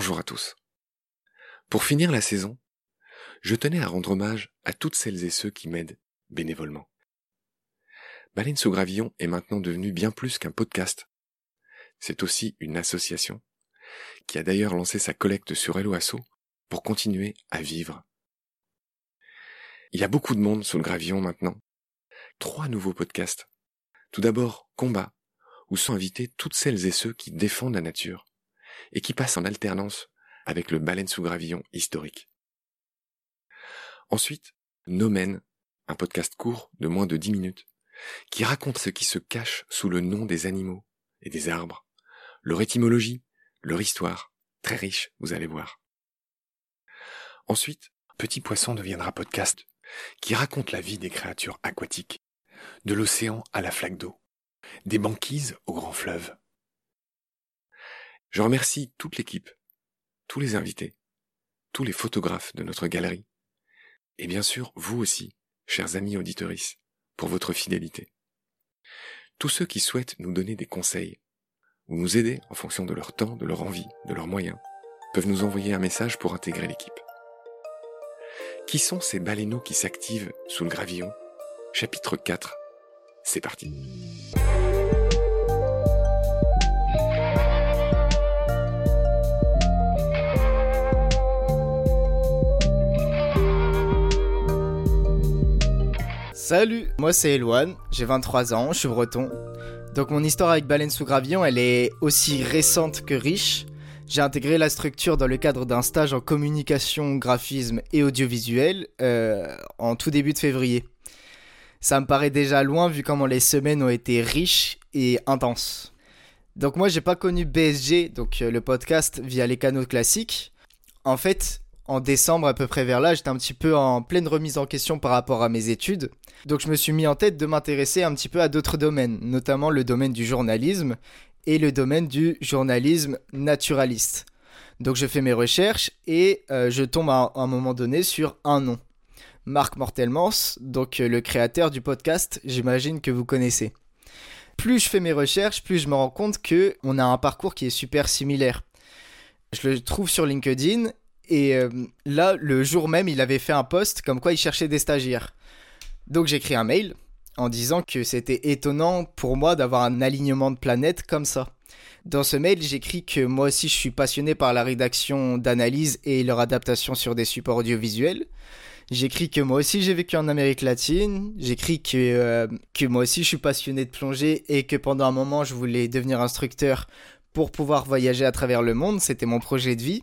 bonjour à tous. Pour finir la saison, je tenais à rendre hommage à toutes celles et ceux qui m'aident bénévolement. Baleine sous gravillon est maintenant devenu bien plus qu'un podcast. C'est aussi une association qui a d'ailleurs lancé sa collecte sur Helloasso pour continuer à vivre. Il y a beaucoup de monde sous le gravillon maintenant. Trois nouveaux podcasts. Tout d'abord, Combat, où sont invités toutes celles et ceux qui défendent la nature et qui passent en alternance avec le baleine sous gravillon historique. Ensuite, Nomen, un podcast court de moins de dix minutes, qui raconte ce qui se cache sous le nom des animaux et des arbres, leur étymologie, leur histoire, très riche, vous allez voir. Ensuite, Petit Poisson deviendra podcast, qui raconte la vie des créatures aquatiques, de l'océan à la flaque d'eau, des banquises au grand fleuve. Je remercie toute l'équipe, tous les invités, tous les photographes de notre galerie, et bien sûr vous aussi, chers amis auditoris, pour votre fidélité. Tous ceux qui souhaitent nous donner des conseils, ou nous aider en fonction de leur temps, de leur envie, de leurs moyens, peuvent nous envoyer un message pour intégrer l'équipe. Qui sont ces baleineaux qui s'activent sous le gravillon? Chapitre 4. C'est parti. Salut, moi c'est Eloane, j'ai 23 ans, je suis breton. Donc mon histoire avec Baleine sous Gravillon, elle est aussi récente que riche. J'ai intégré la structure dans le cadre d'un stage en communication, graphisme et audiovisuel euh, en tout début de février. Ça me paraît déjà loin vu comment les semaines ont été riches et intenses. Donc moi j'ai pas connu BSG, donc euh, le podcast via les canaux classiques. En fait, en décembre à peu près vers là, j'étais un petit peu en pleine remise en question par rapport à mes études. Donc je me suis mis en tête de m'intéresser un petit peu à d'autres domaines, notamment le domaine du journalisme et le domaine du journalisme naturaliste. Donc je fais mes recherches et euh, je tombe à, un moment donné sur un nom. Marc Mortelmans, donc euh, le créateur du podcast, j'imagine que vous connaissez. Plus je fais mes recherches, plus je me rends compte que on a un parcours qui est super similaire. Je le trouve sur LinkedIn et euh, là, le jour même, il avait fait un post comme quoi il cherchait des stagiaires. Donc j'écris un mail en disant que c'était étonnant pour moi d'avoir un alignement de planètes comme ça. Dans ce mail, j'écris que moi aussi je suis passionné par la rédaction d'analyse et leur adaptation sur des supports audiovisuels. J'écris que moi aussi j'ai vécu en Amérique latine. J'écris que, euh, que moi aussi je suis passionné de plongée et que pendant un moment je voulais devenir instructeur pour pouvoir voyager à travers le monde. C'était mon projet de vie.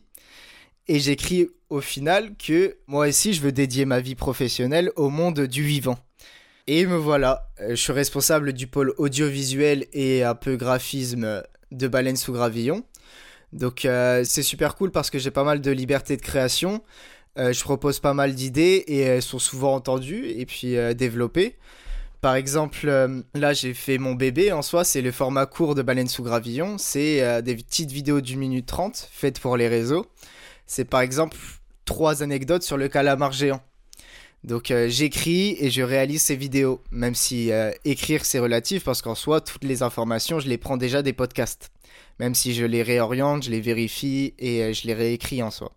Et j'écris au final que moi aussi je veux dédier ma vie professionnelle au monde du vivant. Et me voilà, euh, je suis responsable du pôle audiovisuel et un peu graphisme de Baleine sous Gravillon. Donc euh, c'est super cool parce que j'ai pas mal de liberté de création. Euh, je propose pas mal d'idées et elles sont souvent entendues et puis développées. Par exemple, là j'ai fait mon bébé en soi, c'est le format court de Baleine sous Gravillon. C'est des petites vidéos d'une minute trente faites pour les réseaux c'est par exemple trois anecdotes sur le calamar géant. Donc euh, j'écris et je réalise ces vidéos, même si euh, écrire c'est relatif parce qu'en soi toutes les informations je les prends déjà des podcasts. Même si je les réoriente, je les vérifie et euh, je les réécris en soi.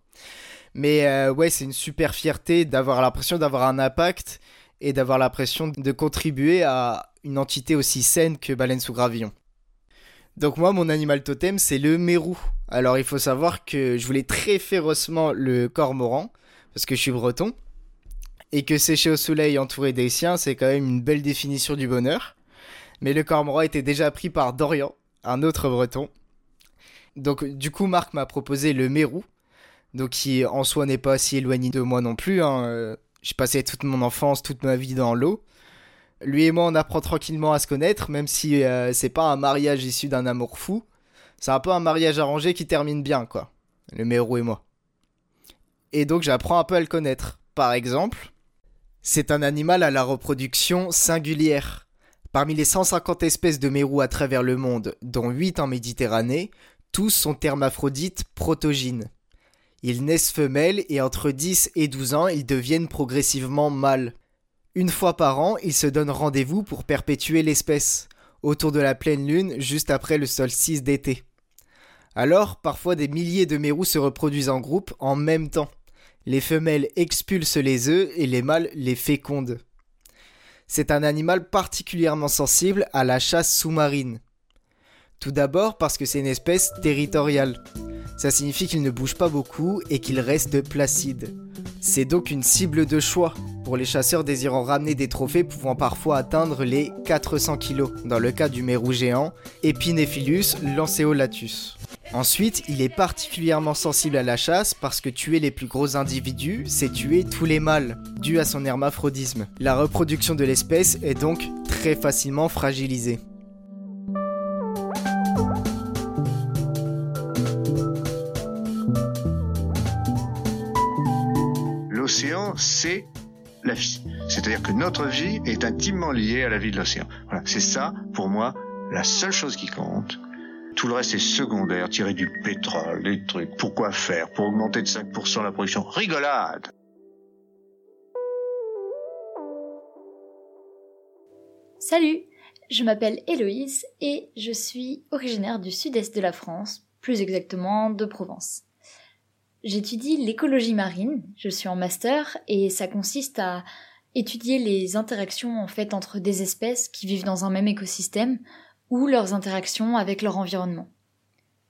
Mais ouais c'est une super fierté d'avoir l'impression d'avoir un impact et d'avoir l'impression de contribuer à une entité aussi saine que Baleine sous Gravillon. Donc moi, mon animal totem, c'est le mérou. Alors il faut savoir que je voulais très férocement le cormoran, parce que je suis breton, et que sécher au soleil entouré des siens, c'est quand même une belle définition du bonheur. Mais le cormoran était déjà pris par Dorian, un autre breton. Donc du coup, Marc m'a proposé le mérou, donc qui en soi n'est pas si éloigné de moi non plus. Hein. Euh, j'ai passé toute mon enfance, toute ma vie dans l'eau. Lui et moi, on apprend tranquillement à se connaître, même si euh, c'est pas un mariage issu d'un amour fou. C'est un peu un mariage arrangé qui termine bien, quoi. Le Mérou et moi. Et donc j'apprends un peu à le connaître. Par exemple, c'est un animal à la reproduction singulière. Parmi les 150 espèces de mérous à travers le monde, dont 8 en Méditerranée, tous sont hermaphrodites protogynes. Ils naissent femelles et entre 10 et 12 ans, ils deviennent progressivement mâles. Une fois par an, ils se donnent rendez-vous pour perpétuer l'espèce, autour de la pleine lune juste après le solstice d'été. Alors, parfois des milliers de mérous se reproduisent en groupe en même temps. Les femelles expulsent les œufs et les mâles les fécondent. C'est un animal particulièrement sensible à la chasse sous-marine. Tout d'abord parce que c'est une espèce territoriale. Ça signifie qu'il ne bouge pas beaucoup et qu'il reste placide. C'est donc une cible de choix pour les chasseurs désirant ramener des trophées pouvant parfois atteindre les 400 kg, dans le cas du mérou géant Epinephilus lanceolatus. Ensuite, il est particulièrement sensible à la chasse parce que tuer les plus gros individus, c'est tuer tous les mâles, dû à son hermaphrodisme. La reproduction de l'espèce est donc très facilement fragilisée. C'est la vie. C'est-à-dire que notre vie est intimement liée à la vie de l'océan. Voilà, c'est ça, pour moi, la seule chose qui compte. Tout le reste est secondaire, tirer du pétrole, des trucs. Pourquoi faire Pour augmenter de 5% la production? Rigolade Salut, je m'appelle Héloïse et je suis originaire du sud-est de la France, plus exactement de Provence. J'étudie l'écologie marine, je suis en master et ça consiste à étudier les interactions en fait entre des espèces qui vivent dans un même écosystème ou leurs interactions avec leur environnement.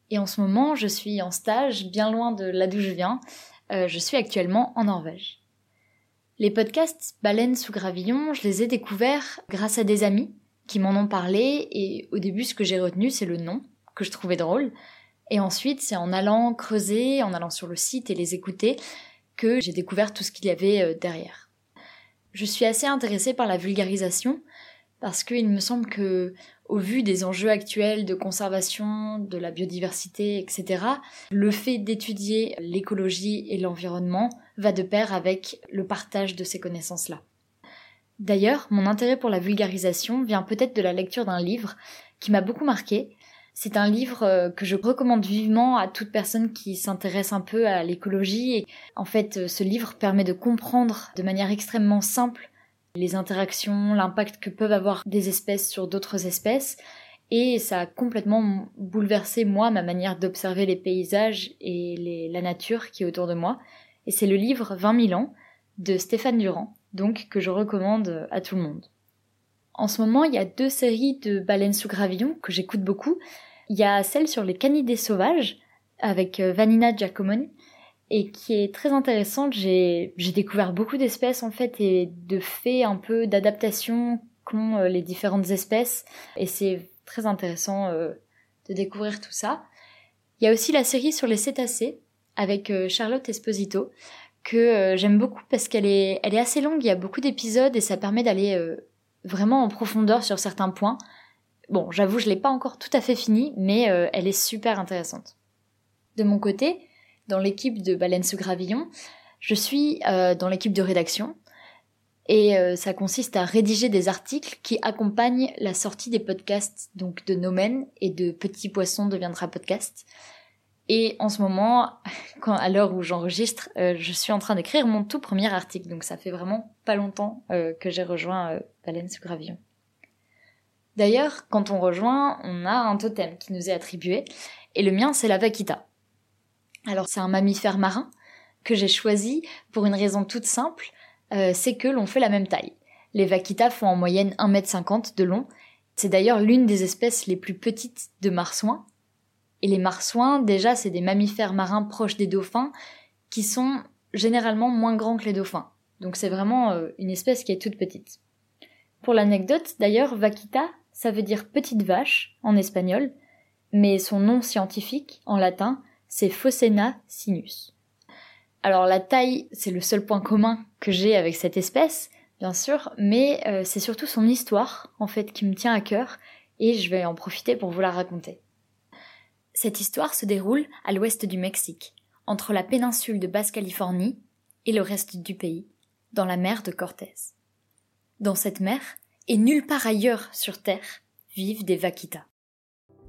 Et en ce moment, je suis en stage bien loin de là d'où je viens. Euh, je suis actuellement en Norvège. Les podcasts Baleines sous gravillon, je les ai découverts grâce à des amis qui m'en ont parlé et au début ce que j'ai retenu c'est le nom que je trouvais drôle et ensuite, c'est en allant creuser, en allant sur le site et les écouter, que j'ai découvert tout ce qu'il y avait euh, derrière. Je suis assez intéressée par la vulgarisation, parce qu'il me semble que, au vu des enjeux actuels de conservation, de la biodiversité, etc., le fait d'étudier l'écologie et l'environnement va de pair avec le partage de ces connaissances-là. D'ailleurs, mon intérêt pour la vulgarisation vient peut-être de la lecture d'un livre qui m'a beaucoup marqué, c'est un livre euh, que je recommande vivement à toute personne qui s'intéresse un peu à l'écologie. Et en fait, euh, ce livre permet de comprendre de manière extrêmement simple les interactions, l'impact que peuvent avoir des espèces sur d'autres espèces. Et ça a complètement bouleversé moi ma manière d'observer les paysages et la nature qui est autour de moi. Et c'est le livre 20 000 ans de Stéphane Durand, donc que je recommande à tout le monde. En ce moment, il y a deux séries de baleines sous gravillon que j'écoute beaucoup. Il y a celle sur les canidés sauvages avec euh, Vanina Giacomoni et qui est très intéressante. J'ai découvert beaucoup d'espèces en fait et de faits un peu d'adaptation qu'ont euh, les différentes espèces et c'est très intéressant euh, de découvrir tout ça. Il y a aussi la série sur les cétacés avec Charlotte Esposito que j'aime beaucoup parce qu'elle est, est assez longue, il y a beaucoup d'épisodes et ça permet d'aller vraiment en profondeur sur certains points. Bon, j'avoue, je l'ai pas encore tout à fait fini, mais euh, elle est super intéressante. De mon côté, dans l'équipe de Baleine sous Gravillon, je suis euh, dans l'équipe de rédaction et euh, ça consiste à rédiger des articles qui accompagnent la sortie des podcasts donc de Nomen et de Petit Poisson deviendra podcast. Et en ce moment, à l'heure où j'enregistre, je suis en train d'écrire mon tout premier article. Donc ça fait vraiment pas longtemps que j'ai rejoint euh. D'ailleurs, quand on rejoint, on a un totem qui nous est attribué. Et le mien, c'est la vaquita. Alors c'est un mammifère marin que j'ai choisi pour une raison toute simple, c'est que l'on fait la même taille. Les vaquitas font en moyenne 1m50 de long. C'est d'ailleurs l'une des espèces les plus petites de marsouins, et les marsouins, déjà, c'est des mammifères marins proches des dauphins qui sont généralement moins grands que les dauphins. Donc c'est vraiment euh, une espèce qui est toute petite. Pour l'anecdote, d'ailleurs, vaquita, ça veut dire petite vache en espagnol, mais son nom scientifique en latin, c'est Phocena sinus. Alors la taille, c'est le seul point commun que j'ai avec cette espèce, bien sûr, mais euh, c'est surtout son histoire, en fait, qui me tient à cœur, et je vais en profiter pour vous la raconter. Cette histoire se déroule à l'ouest du Mexique, entre la péninsule de Basse-Californie et le reste du pays, dans la mer de Cortés. Dans cette mer, et nulle part ailleurs sur Terre, vivent des vaquitas.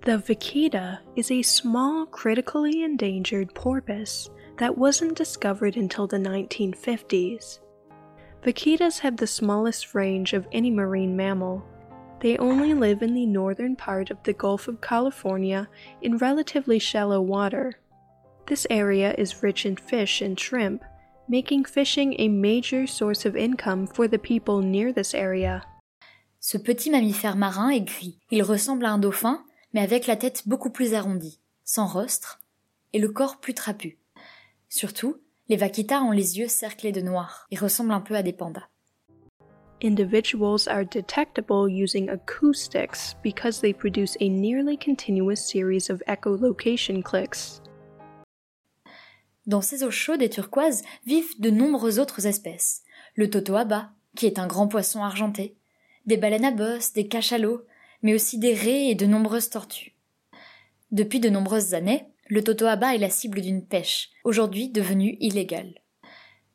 The vaquita is a small, critically endangered porpoise that wasn't discovered until the 1950s. Vaquitas have the smallest range of any marine mammal. They only live in the northern part of the Gulf of California in relatively shallow water. This area is rich in fish and shrimp, making fishing a major source of income for the people near this area. Ce petit mammifère marin est gris. Il ressemble à un dauphin, mais avec la tête beaucoup plus arrondie, sans rostre, et le corps plus trapu. Surtout, les vaquitas ont les yeux cerclés de noir et ressemblent un peu à des pandas. Individuals are detectable using acoustics because they produce a nearly continuous series of echolocation clicks. Dans ces eaux chaudes et turquoises vivent de nombreuses autres espèces. Le totoaba, qui est un grand poisson argenté, des baleines à bosse, des cachalots, mais aussi des raies et de nombreuses tortues. Depuis de nombreuses années, le totoaba est la cible d'une pêche, aujourd'hui devenue illégale.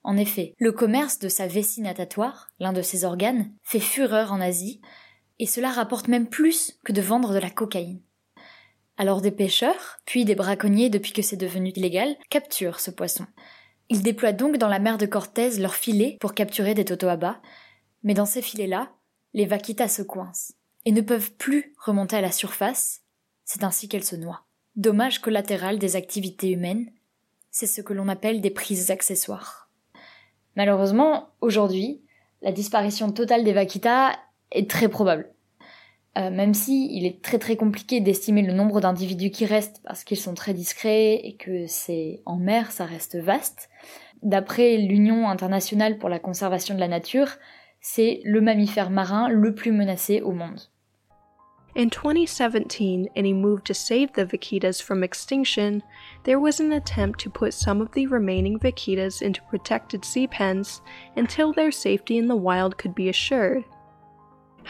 En effet, le commerce de sa vessie natatoire, l'un de ses organes, fait fureur en Asie, et cela rapporte même plus que de vendre de la cocaïne. Alors des pêcheurs, puis des braconniers depuis que c'est devenu illégal, capturent ce poisson. Ils déploient donc dans la mer de Cortez leurs filets pour capturer des totoabas, mais dans ces filets-là, les vaquitas se coincent et ne peuvent plus remonter à la surface, c'est ainsi qu'elles se noient. Dommage collatéral des activités humaines, c'est ce que l'on appelle des prises accessoires. Malheureusement, aujourd'hui, la disparition totale des vaquitas est très probable. Euh, même si il est très très compliqué d'estimer le nombre d'individus qui restent parce qu'ils sont très discrets et que c'est en mer, ça reste vaste. D'après l'Union internationale pour la conservation de la nature, c'est le mammifère marin le plus menacé au monde. In 2017, in a move to save the vaquitas from extinction, there was an attempt to put some of the remaining vaquitas into protected sea pens until their safety in the wild could be assured.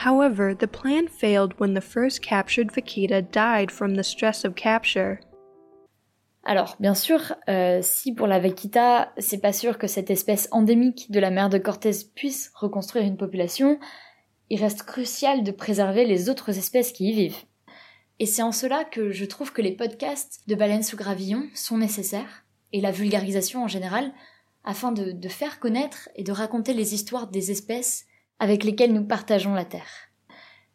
However, the plan failed when the first captured vaquita died from the stress of capture. Alors, bien sûr, euh, si pour la vaquita, c'est pas sûr que cette espèce endémique de la mer de Cortez puisse reconstruire une population, il reste crucial de préserver les autres espèces qui y vivent. Et c'est en cela que je trouve que les podcasts de baleines sous gravillon sont nécessaires, et la vulgarisation en général, afin de faire connaître et de raconter les histoires des espèces avec lesquelles nous partageons la Terre.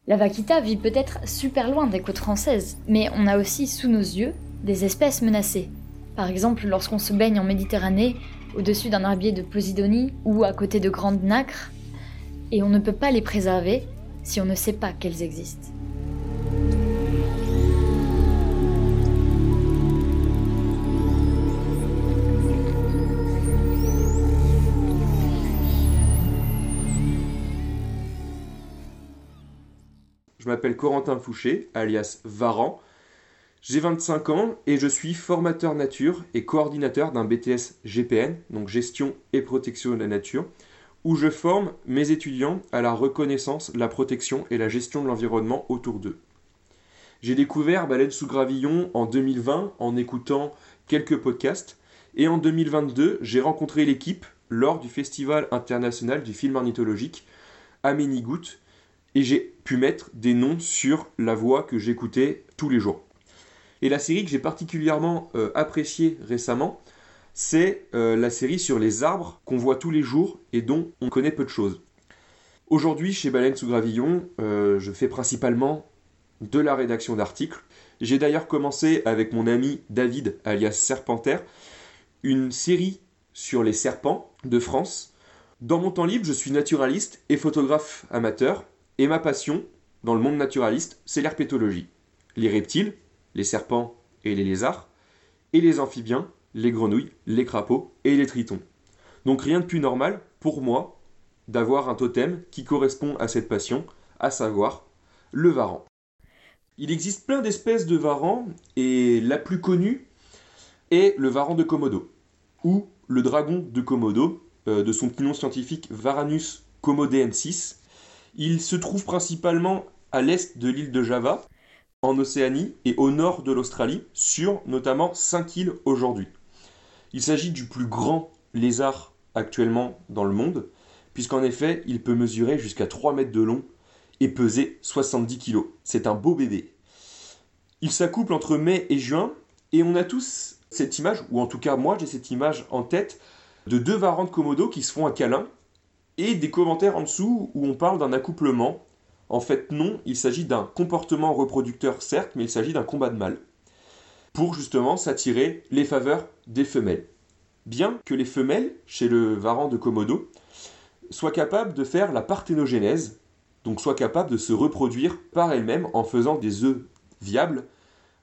La vaquita vit peut-être super loin des côtes françaises, mais on a aussi sous nos yeux des espèces menacées. Par exemple, lorsqu'on se baigne en Méditerranée, au-dessus d'un herbier de Posidonie ou à côté de grandes nacres, et on ne peut pas les préserver si on ne sait pas qu'elles existent. M'appelle Corentin Fouché, alias Varan. J'ai 25 ans et je suis formateur nature et coordinateur d'un BTS GPN, donc gestion et protection de la nature, où je forme mes étudiants à la reconnaissance, la protection et la gestion de l'environnement autour d'eux. J'ai découvert Baleine sous gravillon en 2020 en écoutant quelques podcasts et en 2022 j'ai rencontré l'équipe lors du Festival international du film ornithologique à Ménigout et j'ai pu mettre des noms sur la voix que j'écoutais tous les jours. Et la série que j'ai particulièrement euh, appréciée récemment, c'est euh, la série sur les arbres qu'on voit tous les jours et dont on connaît peu de choses. Aujourd'hui, chez Baleine sous Gravillon, euh, je fais principalement de la rédaction d'articles. J'ai d'ailleurs commencé avec mon ami David, alias Serpentaire, une série sur les serpents de France. Dans mon temps libre, je suis naturaliste et photographe amateur, et ma passion, dans le monde naturaliste, c'est l'herpétologie. Les reptiles, les serpents et les lézards, et les amphibiens, les grenouilles, les crapauds et les tritons. Donc rien de plus normal pour moi d'avoir un totem qui correspond à cette passion, à savoir le varan. Il existe plein d'espèces de varans et la plus connue est le varan de Komodo ou le dragon de Komodo, euh, de son nom scientifique Varanus komodensis. Il se trouve principalement à l'est de l'île de Java, en Océanie et au nord de l'Australie, sur notamment 5 îles aujourd'hui. Il s'agit du plus grand lézard actuellement dans le monde, puisqu'en effet, il peut mesurer jusqu'à 3 mètres de long et peser 70 kg. C'est un beau bébé. Il s'accouple entre mai et juin, et on a tous cette image, ou en tout cas moi j'ai cette image en tête, de deux varans de Komodo qui se font un câlin, et des commentaires en dessous où on parle d'un accouplement En fait, non, il s'agit d'un comportement reproducteur, certes, mais il s'agit d'un combat de mâles. Pour justement s'attirer les faveurs des femelles. Bien que les femelles, chez le varan de Komodo, soient capables de faire la parthénogénèse, donc soient capables de se reproduire par elles-mêmes en faisant des œufs viables.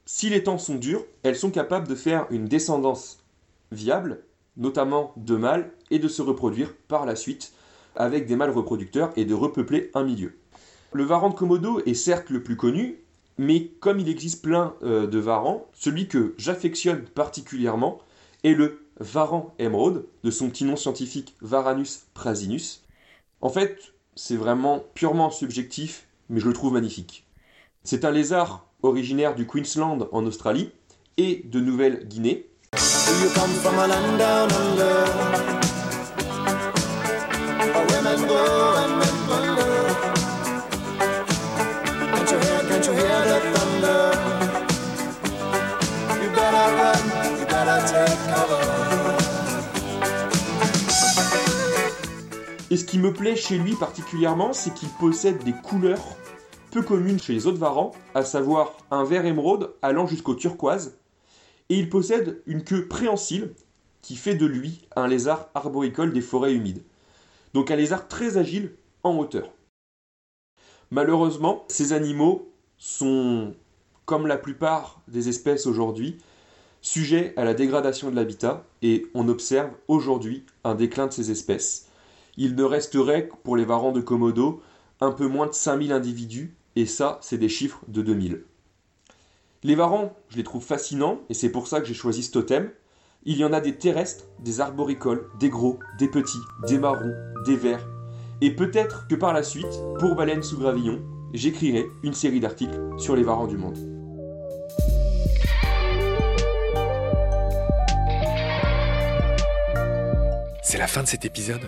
Si les temps sont durs, elles sont capables de faire une descendance viable, notamment de mâles, et de se reproduire par la suite avec des mâles reproducteurs et de repeupler un milieu. Le varan de Komodo est certes le plus connu, mais comme il existe plein euh, de varans, celui que j'affectionne particulièrement est le varan émeraude, de son petit nom scientifique Varanus prasinus. En fait, c'est vraiment purement subjectif, mais je le trouve magnifique. C'est un lézard originaire du Queensland en Australie et de Nouvelle-Guinée. Et ce qui me plaît chez lui particulièrement, c'est qu'il possède des couleurs peu communes chez les autres varans, à savoir un vert émeraude allant jusqu'au turquoise, et il possède une queue préhensile qui fait de lui un lézard arboricole des forêts humides. Donc un lézard très agile en hauteur. Malheureusement, ces animaux sont, comme la plupart des espèces aujourd'hui, sujets à la dégradation de l'habitat et on observe aujourd'hui un déclin de ces espèces il ne resterait pour les varans de Komodo un peu moins de 5000 individus, et ça, c'est des chiffres de 2000. Les varans, je les trouve fascinants, et c'est pour ça que j'ai choisi ce totem. Il y en a des terrestres, des arboricoles, des gros, des petits, des marrons, des verts. Et peut-être que par la suite, pour Baleine sous Gravillon, j'écrirai une série d'articles sur les varans du monde. C'est la fin de cet épisode.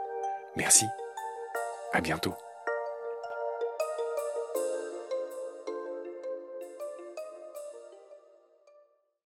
Merci. À bientôt.